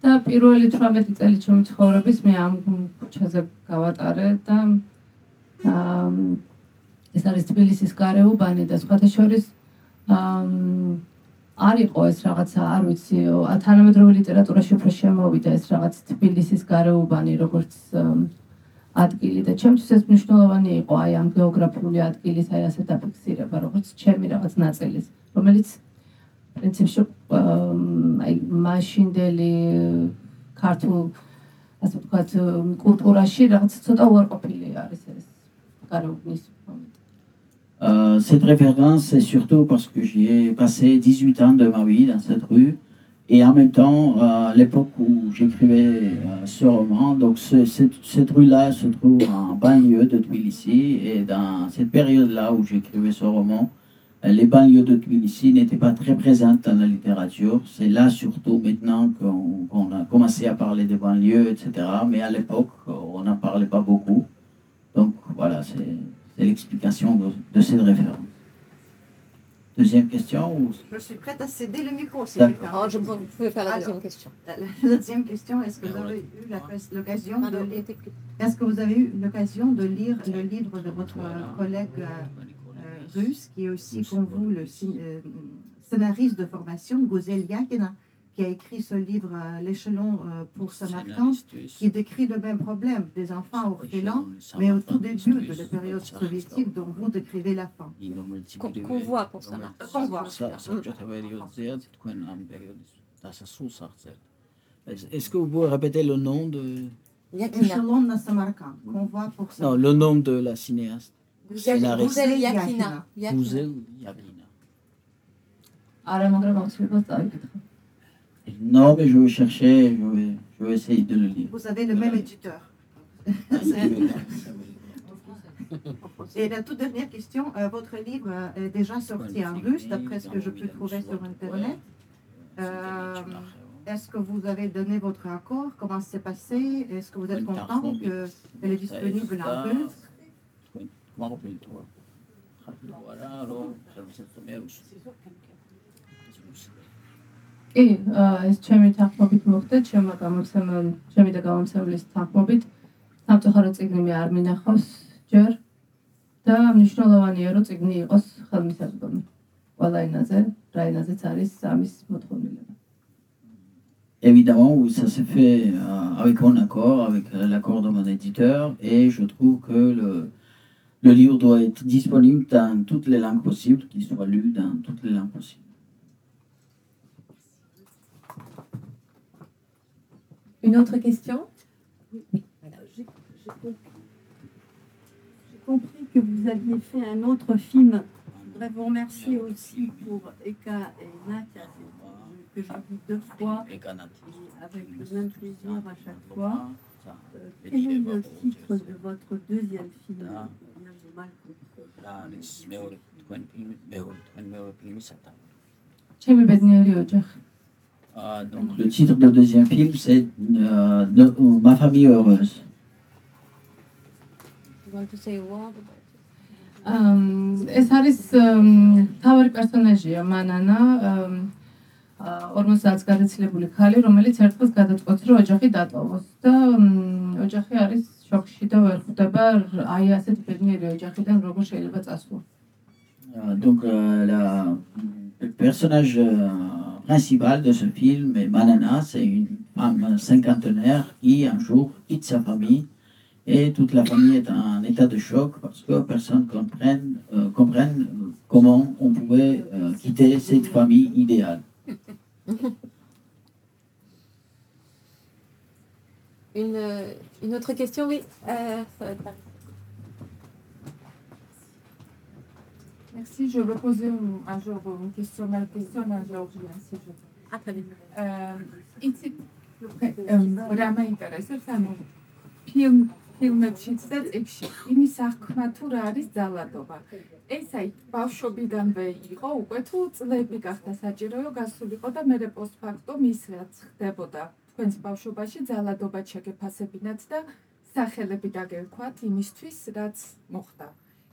და პირველი 18 წელი ჩემი ცხოვრების მე ამ ქუჩაზე გავატარე და ეს არის თბილისის გარეუბანი და სხვათა შორის აა, არ იყო ეს რაღაცა, არ ვიცი, თანამედროვე ლიტერატურაში უფრო შემოვიდა ეს რაღაც თბილისის გარეუბანი როგორც ადგილი და ჩემთვის ეს მნიშვნელოვანი იყო აი ამ გეოგრაფიული ადგილის აი ასე დაფიქსირება, როგორც ჩემი რაღაც ნაწილის, რომელიც პრინციპში აი მაშინდელი ქართულ ასე ვთქვათ კულტურაში რაღაც ცოტა უარყოფილი არის ეს გარეგნის Euh, cette référence, c'est surtout parce que j'y ai passé 18 ans de ma vie dans cette rue. Et en même temps, à l'époque où j'écrivais euh, ce roman, donc ce- cette, cette rue-là se trouve en banlieue de Tbilissi. Et dans cette période-là où j'écrivais ce roman, euh, les banlieues de Tbilissi n'étaient pas très présentes dans la littérature. C'est là surtout maintenant qu'on a commencé à parler des banlieues, etc. Mais à l'époque, on n'en parlait pas beaucoup. Donc voilà, c'est c'est l'explication de, de cette référence. Deuxième question ou- Je suis prête à céder le micro, si Alors, je, vous pouvez faire la Alors. deuxième question. La deuxième question, est-ce que vous avez eu l'occasion de lire était plus- Est-ce que vous avez eu l'occasion de lire le livre de votre collègue euh, russe, qui est aussi, comme vous, le euh, scénariste de formation, Gozel Yakina, qui a écrit ce livre euh, L'échelon euh, pour Samarkand, qui décrit le même problème des enfants orphelins, mais au tout début de la période soviétique dont vous décrivez la fin. Qu'on voit pour. Convoi. Est-ce que vous pouvez répéter le nom de... Yakina. Échelon de Samarkand, qu'on voit pour Non, Samarkand. le nom de la cinéaste. Non, mais je vais chercher, je vais, je vais essayer de le lire. Vous avez le même éditeur. Et la toute dernière question, euh, votre livre euh, est déjà sorti en russe, d'après ce que je peux trouver sur Internet. Euh, est-ce que vous avez donné votre accord? Comment c'est passé? Est-ce que vous êtes content qu'elle est disponible en russe? კი აა, ეს ჩემი თანხმობით მოხდა ჩემო გამოცემელ ჩემი და გამოცემლის თანხმობით სამწუხარო წიგნი მე არ მინახავს ჯერ. და მნიშვნელოვანია რომ წიგნი იყოს ხელმისაწვდომი. ყველა ენაზე რა ენაზეც არის ამის მოთხოვნილება. Évidemment, oui, ça s'est fait avec mon accord, avec l'accord de mon éditeur, et je trouve que le, le livre doit être disponible dans toutes les langues possibles, qu'il soit lu dans toutes les langues possibles. Une autre question? J'ai j'ai compris. Que vous aviez fait un autre film. Je voudrais vous remercier aussi pour Eka et Natia, que j'ai vu deux fois et avec le même plaisir à chaque fois. Euh, quel est le titre de votre deuxième film? და არის მეორე თქვენ ფილმი, მეორე თქვენ მეორე ფილმისათვის. ჩემი ბედნიერი ოჯახი. Euh, donc le titre de deuxième film, c'est euh, de, Ma famille heureuse. ეს არის თავი პერსონაჟია მანანა 50-ს გადაცილებული ქალი, რომელიც ერთხელ გადაწყვეტს, რომ ოჯახი დატოვოს და ოჯახი არის შოქში და ვერ ხვდება რ- აი ასეთი ბედნიერი ოჯახიდან როგორ შეიძლება წასვლა Euh, donc euh, la- le personnage euh, principal de ce film est Manana, c'est une femme cinquantenaire qui un jour quitte sa famille et toute la famille est en état de choc parce que personne ne comprenne, euh, comprenne comment on pouvait euh, quitter cette famille idéale. Une, euh, une autre question, oui. Euh, ça va être par- Merci, je vais poser un, un jour une question, ma question un jour, si je Ah, très bien. იცით ემ, რა მაინტერესებს ანუ ფილმ ფილმებშიც და წიგნში იმის აღქმა თუ რა არის ძალადობა ეს აი ბავშვობიდანვე იყო უკვე თუ წლები გახდა საჭირო რომ გასულიყო და მე პოსტფაქტუმ ის რაც ხდებოდა თქვენს ბავშვობაში ძალადობა შეგეფასებინათ და სახელები დაგერქვათ იმისთვის რაც მოხდა.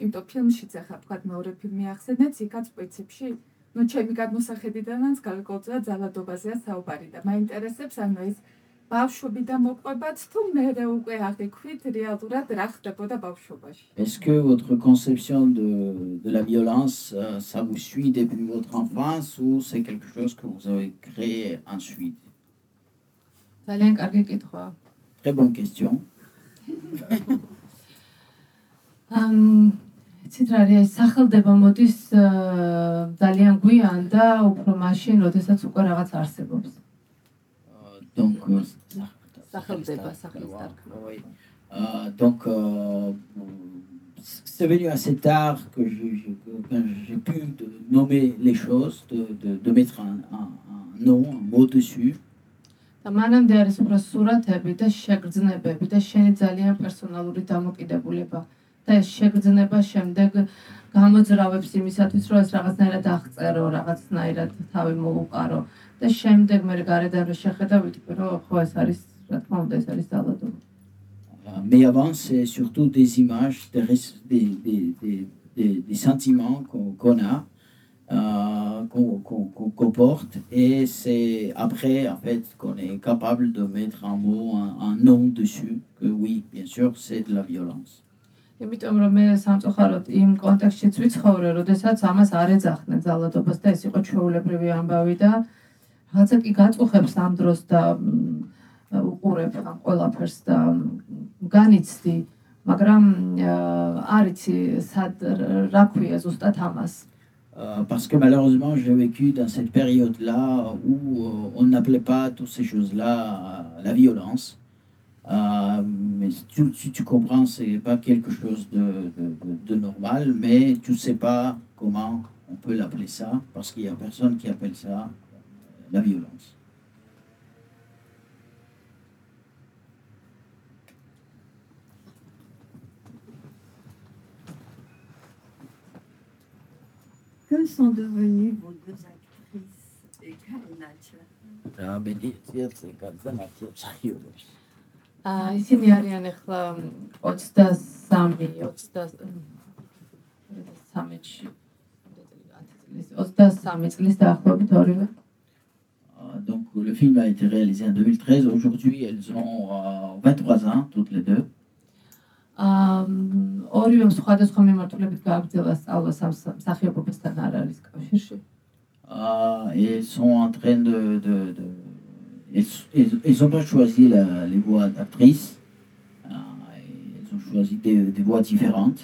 იმიტომ ფილმშიც ახლა თქვა მეორე ფილმი ახსენეთ იქაც პრინციპში ну ჩემი გადმოსახედიდანაც გარკვეულწილად ძალადობაზეა საუბარი და მაინტერესებს ანუ ეს ბავშვობიდან მოყვებათ თუ მერე უკვე აღიქვით რეალურად რა ხდებოდა ბავშვობაში. Est-ce que votre conception de, de la violence, euh, ça vous suit depuis votre enfance ou c'est quelque chose que vous avez créé ensuite Très bonne question. ამ იცით რა არის სახელდება მოდის ძალიან გვიან და უფრო მაშინ, როდესაც უკვე რაღაც არსებობს. Donc, სახელდება, სახელის დარგმა. oui. Euh, donc, euh, c'est venu assez tard que je- je- que j'ai pu de- nommer les choses, de, de- de mettre un, un- un nom, un mot dessus. და მანამდე არის უფრო სურათები და შეგრძნებები და შენი ძალიან პერსონალური დამოკიდებულება. და ეს შეგრძნება შემდეგ გამოძრავებს იმისათვის, რომ ეს რაღაცნაირად აღწერო, რაღაცნაირად თავი მოუყარო. და შემდეგ მე გარედან რო შეხედა, ვიტყვი, რომ ხო ეს არის, რა თქმა უნდა, ეს არის ძალადობა. Mais avant, c'est surtout des images, des, des, des- des- des- sentiments qu'on qu'on a, euh, qu'on qu'on- qu'on- qu'on porte. Et c'est après, en fait, qu'on est capable de mettre un mot, un, un nom dessus, que oui, bien sûr, c'est de la violence. იმიტომ რომ მე სამწუხაროდ იმ კონტექსტშიც ვიცხოვრე, როდესაც ამას არ ეძახდნენ ძალადობას და ეს იყო ჩვეულებრივი ამბავი და რაღაცა კი გაწუხებს ამ დროს და უყურებ ამ ყველაფერს და განიცდი, მაგრამ აა, არ იცი სად რა ქვია ზუსტად ამას. Euh, parce que malheureusement, j'ai vécu dans cette période-là où euh, on n'appelait pas toutes ces choses-là euh, la violence. Mais si tu, si tu comprends, pas quelque chose de, normal, mais tu sais pas comment on peut l'appeler ça, parce qu'il y a personne qui appelle ça la violence. Que sont devenues vos deux actrices, Eka et Nadia აა ისინი არიან ახლა 23 23-ში 23 წლის დაახლოებით ორივე. Euh, donc le film a été réalisé en 2013. Aujourd'hui, elles ont euh, 23 ans, toutes les deux. აა ორივე სხვადასხვა მიმართულებით გააგრძელა სწავლა სამ- მსახიობობასთან არ არის კავშირში. Euh, et elles sont en train de. de- de- elles- elles- elles n'ont pas choisi la- les voies d'actrice. Euh, elles ont choisi des, des voies différentes,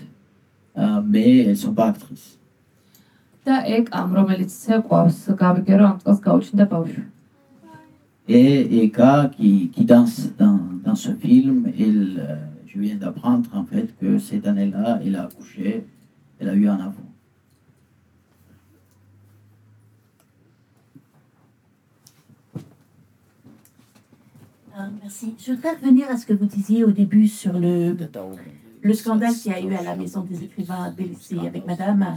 euh, mais elles ne sont pas actrices. და ეკამ, რომელიც ცეკვავს, გავიგე რომ ამ წელს გაუჩნდა ბავშვი. Et Eka, qui, qui danse dans, dans ce film, elle, euh, je viens d'apprendre en fait que cette année-là, elle a accouché, elle a eu un enfant. Ah, merci. Je voudrais revenir à ce que vous disiez au début sur le, le scandale qu'il y a eu à la Maison des écrivains à Tbilissi avec Madame,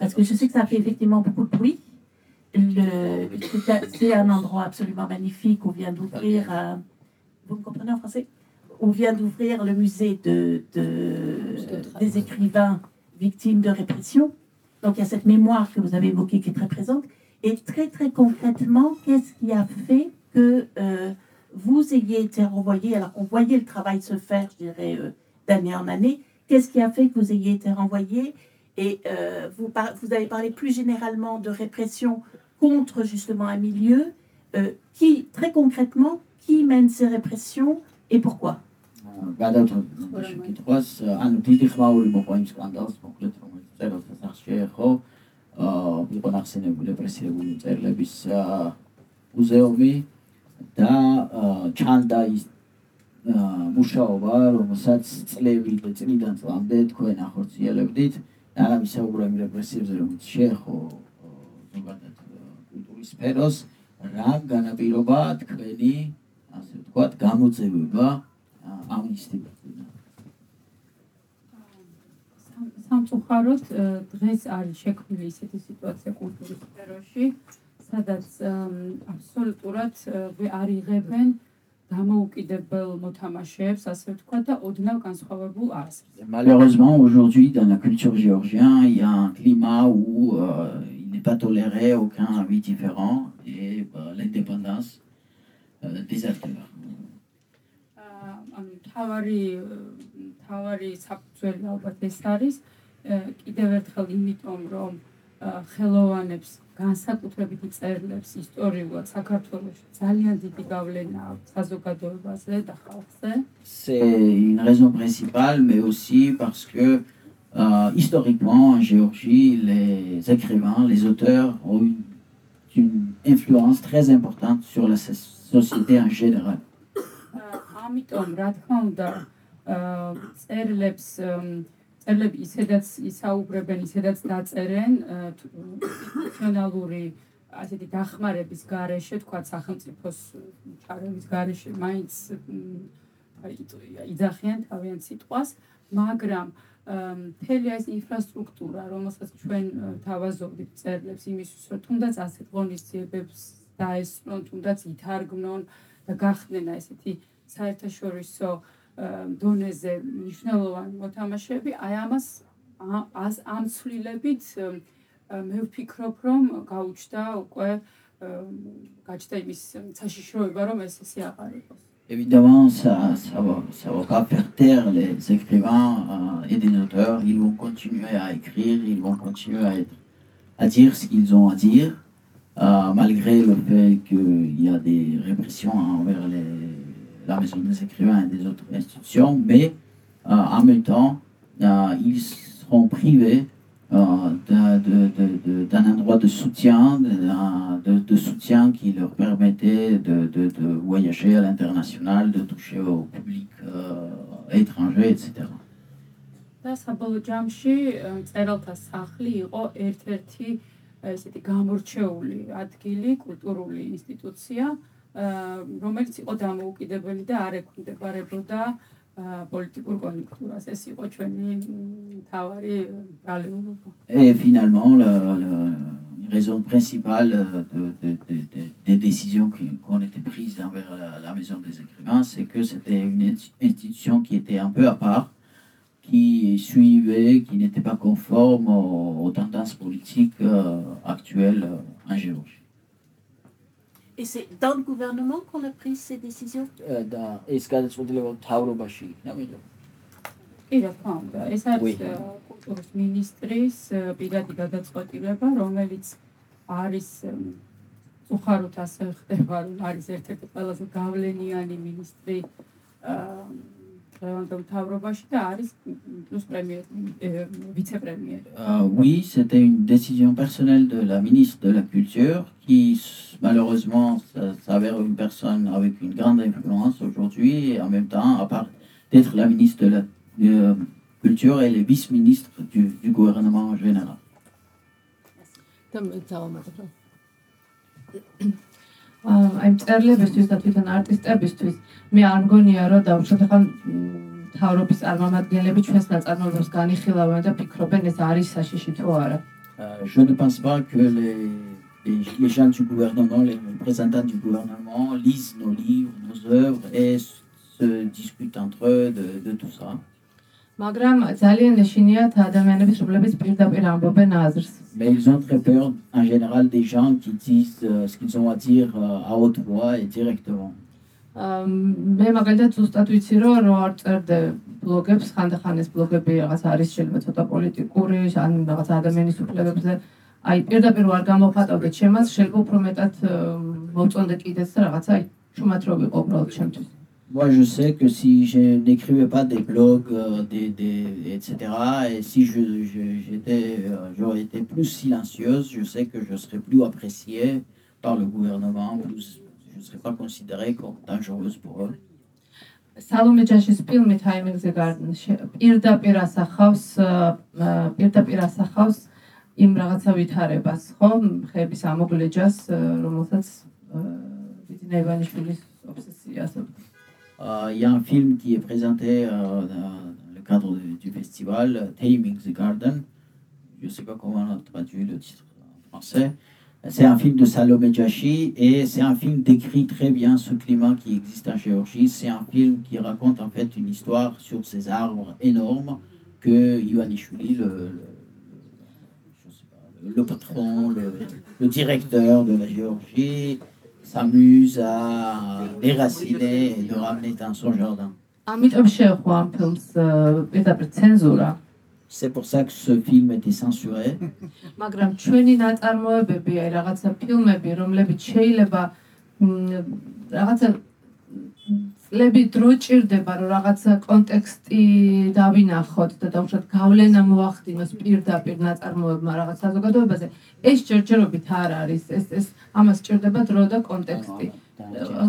parce que je sais que ça fait effectivement beaucoup de bruit. C'est un endroit absolument magnifique. On vient d'ouvrir, euh, vous me comprenez en français? On vient d'ouvrir le musée de, de- des écrivains victimes de répression. Donc il y a cette mémoire que vous avez évoquée qui est très présente. Et très très concrètement, qu'est-ce qui a fait que euh, vous ayez été renvoyé, alors qu'on voyait le travail se faire, je dirais, euh, d'année en année, qu'est-ce qui a fait que vous ayez été renvoyé? Et euh, vous, par- vous avez parlé plus généralement de répression contre justement un milieu. Qui, très concrètement, qui mène ces répressions et pourquoi? გადავთვალოთ შეკითხვას, ანუ დიდი ხმაური მოყვა იმ სკანდალს, მოკლედ რომელიც წერილს ასახს შეეხო, აა იყო ნახსენებული რეპრესირებული მწერლების აა, მუზეუმი და ჩანდა ის მუშაობა, რომელსაც წლები და წლიდან წლამდე თქვენ ახორციელებდით. და არა მისაუბრა იმ რეპრესიებზე, რომელიც შეეხო ზოგადად კულტურის სფეროს, რა განაპირობა თქვენი ასე ვთქვათ, გამოძევება სამწუხაროდ ე, დღეს არის შექმნილი ისეთი სიტუაცია კულტურის სფეროში, სადაც ემ, აბსოლუტურად ე, ვე- არ იღებენ დამოუკიდებელ მოთამაშეებს, ასე ვთქვათ და ოდნავ განსხვავებულ აზრს. Malheureusement, aujourd'hui, dans la culture géorgienne, il y a un climat où euh, il n'est pas toléré aucun avis différent et euh, l'indépendance euh, des acteurs. ანუ თავარი თავარი საფუძველი ალბათ ეს არის კიდევ ერთხელ იმიტომ რომ ხელოვანებს განსაკუთრებით წერლებს ისტორიულად საქართველოში ძალიან დიდი გავლენა აქვს საზოგადოებაზე და ხალხზე C'est une raison principale, mais aussi parce que euh, historiquement, en Géorgie, les écrivains, les auteurs ont eu une influence très importante sur la société en général. ამიტომ რა თქმა უნდა წერილებს წერილები ისედაც ისაუბრებენ ისედაც დაწერენ ინსტიტუციონალური ასეთი დახმარების გარეშე თქვა სახელმწიფოს ჩარევის გარეშე მაინც იძახიან თავიანთ სიტყვას მაგრამ მთელი ეს ინფრასტრუქტურა, რომელსაც ჩვენ თავაზობთ წერლებს იმისთვის, რომ თუნდაც ასეთ ღონისძიებებს დაესწრონ, თუნდაც ითარგმნონ და გახდნენ ესეთი საერთაშორისო დონეზე მნიშვნელოვანი მოთამაშეები, აი ამას ამ ცვლილებით მე ვფიქრობ, რომ გაუჩნდა უკვე გაჩნდა იმის საშიშროება, რომ ეს ესე აღარ იყოს. Évidemment, ça ça va, ça va pas faire taire les écrivains euh, et des auteurs. Ils vont continuer à écrire, ils vont continuer à, être, à dire ce qu'ils ont à dire, euh, malgré le fait qu'il y a des répressions envers les, la maison des écrivains et des autres institutions, mais euh, en même temps, ils seront privés euh, d'un endroit de soutien, de, soutien qui leur permettait de, voyager à l'international, de toucher au public euh, étranger, etc. და საბოლოო ჯამში წერალთა სახლი იყო ერთ-ერთი ესეთი გამორჩეული ადგილი, კულტურული ინსტიტუცია, რომელიც იყო დამოუკიდებელი და არ ექვემდებარებოდა Et finalement, la, raison principale de, des décisions qui, ont été prises envers la, Maison des écrivains, c'est que c'était une institution qui était un peu à part, qui suivait, qui n'était pas conforme aux, tendances politiques euh, actuelles en Géorgie. Et c'est dans le gouvernement qu'on a pris ces décisions? და ეს გადაწყვეტილება მთავრობაში თქმა უნდა, ეს არის კულტურის მინისტრის პირადი გადაწყვეტილება, რომელიც არის უხაროთ ასე ხდება, რომ არის ერთ-ერთი ყველაზე გავლენიანი მინისტრი აა oui, c'était une décision personnelle de la ministre de la Culture qui, malheureusement, s'avère une personne avec une grande influence aujourd'hui et en même temps, à part d'être la ministre de la Culture, elle est vice-ministre du, du gouvernement en général. აი მწერლებისთვის და თვითონ არტისტებისთვის მე არ მგონია რომ დავუშვათ ახლა თავრობის წარმომადგენლები ჩვენს ნაწარმოებებს განიხილავენ და ფიქრობენ ეს არის საშიში თუ არა. Je ne pense pas que les, les, les gens du gouvernement, les représentants du gouvernement lisent nos livres, nos œuvres et se discutent entre eux de, de tout ça. მაგრამ ძალიან ეშინიათ ადამიანების რომლებიც პირდაპირ ამბობენ აზრს. Mais ils ont très peur en général des gens qui disent euh, ce qu'ils ont à dire euh, à haute voix et directement. მე მაგალითად ზუსტად ვიცი რომ რო არ წერდე ბლოგებს ხანდახან ეს ბლოგები რაღაც არის შეიძლება ცოტა პოლიტიკური ან რაღაც ადამიანის უფლებებზე აი პირდაპირ ვარ გამოხატავდე ჩემას შეიძლება უფრო მეტად მოწონდე კიდეც და რაღაც აი შუმად რო ვიყო უბრალოდ ჩემთვის Moi, je sais que si je n'écrivais pas des blogs, euh, des, des, etc., et si je, j'étais, euh, j'aurais été plus silencieuse, je sais que je serais plus appréciée par le gouvernement, plus, je ne serais pas considérée comme dangereuse pour eux. სალომე ჯაშის ფილმი თაიმინგზე პირდაპირ ასახავს პირდაპირ ასახავს იმ რაღაცა ვითარებას, ხო? ხეების ამოგლეჯას, რომელსაც ბიძინა ივანიშვილის ობსესიას Euh, il y a un film qui est présenté euh, dans le cadre du, festival, Taming the Garden. Je ne sais pas comment on a traduit le titre en français. C'est un film de Salomé Jashi et c'est un film décrit très bien ce climat qui existe en Géorgie. C'est un film qui raconte en fait une histoire sur ces arbres énormes que le, le, le, patron, le, directeur de la Géorgie, s'amuse à déraciner et de ramener dans son jardin. C'est pour ça que ce film était censuré. მაგრამ ჩვენი ნაწარმოებები, აი რაღაცა ფილმები, რომლებიც შეიძლება რაღაცა წლები დრო ჭირდება რომ რაღაცა კონტექსტი დავინახოთ და დაუშვათ გავლენა მოახდინოს პირდაპირ ნაწარმოებმა რაღაც საზოგადოებაზე. ეს ჯერჯერობით არ არის ეს ეს ამას ჭირდება დრო და კონტექსტი.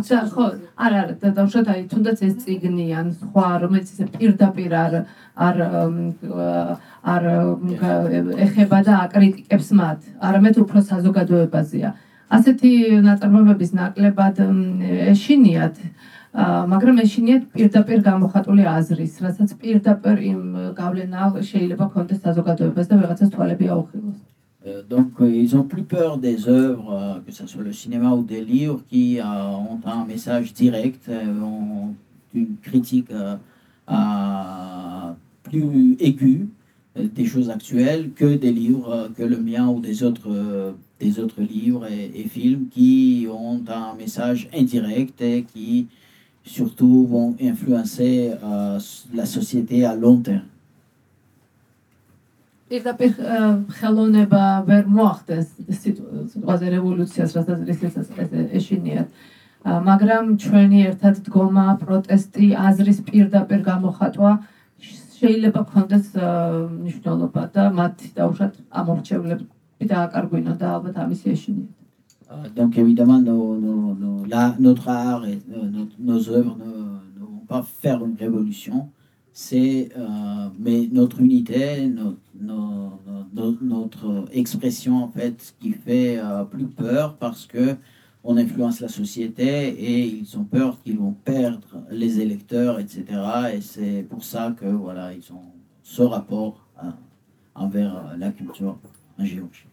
და ხო არა არა და დაუშვათ აი თუნდაც ეს ციგნი ან სხვა რომელიც ესე პირდაპირ არ არ არ ეხება და აკრიტიკებს მათ. არამედ უფრო საზოგადოებაზეა. ასეთი ნაწარმოებების ნაკლებად ეშინიათ მაგრამ ეშინიათ პირდაპირ გამოხატული აზრის, რასაც პირდაპირ იმ გავლენა შეიძლება ქონდეს საზოგადოებას და ვიღაცას თვალები აუხილოს. Donc, ils ont plus peur des œuvres, que ce soit le cinéma ou des livres, qui ont un message direct, ont une critique plus aiguë des choses actuelles que des livres, que le mien ou des autres, des autres livres et, et films qui ont un message indirect et qui surtout vont influencer euh, la société à long terme. პირდაპირ ხელოვნება ვერ მოახდეს სიტყვაზე რევოლუციას, რასაც ეს ეშინიათ. მაგრამ ჩვენი ერთად დგომა, პროტესტი, აზრის პირდაპირ გამოხატვა შეიძლება ქონდეს მნიშვნელობა და მათ დაუშვათ ამორჩევლები დააკარგვინონ და ალბათ ამის ეშინიათ. Donc évidemment, nos, nos, notre art et nos, nos œuvres ne, vont pas faire une révolution, c'est euh, mais notre unité, notre, notre, expression en fait qui fait euh, plus peur parce que on influence la société et ils ont peur qu'ils vont perdre les électeurs, etc. Et c'est pour ça que voilà, ils ont ce rapport euh, envers la culture en Géorgie.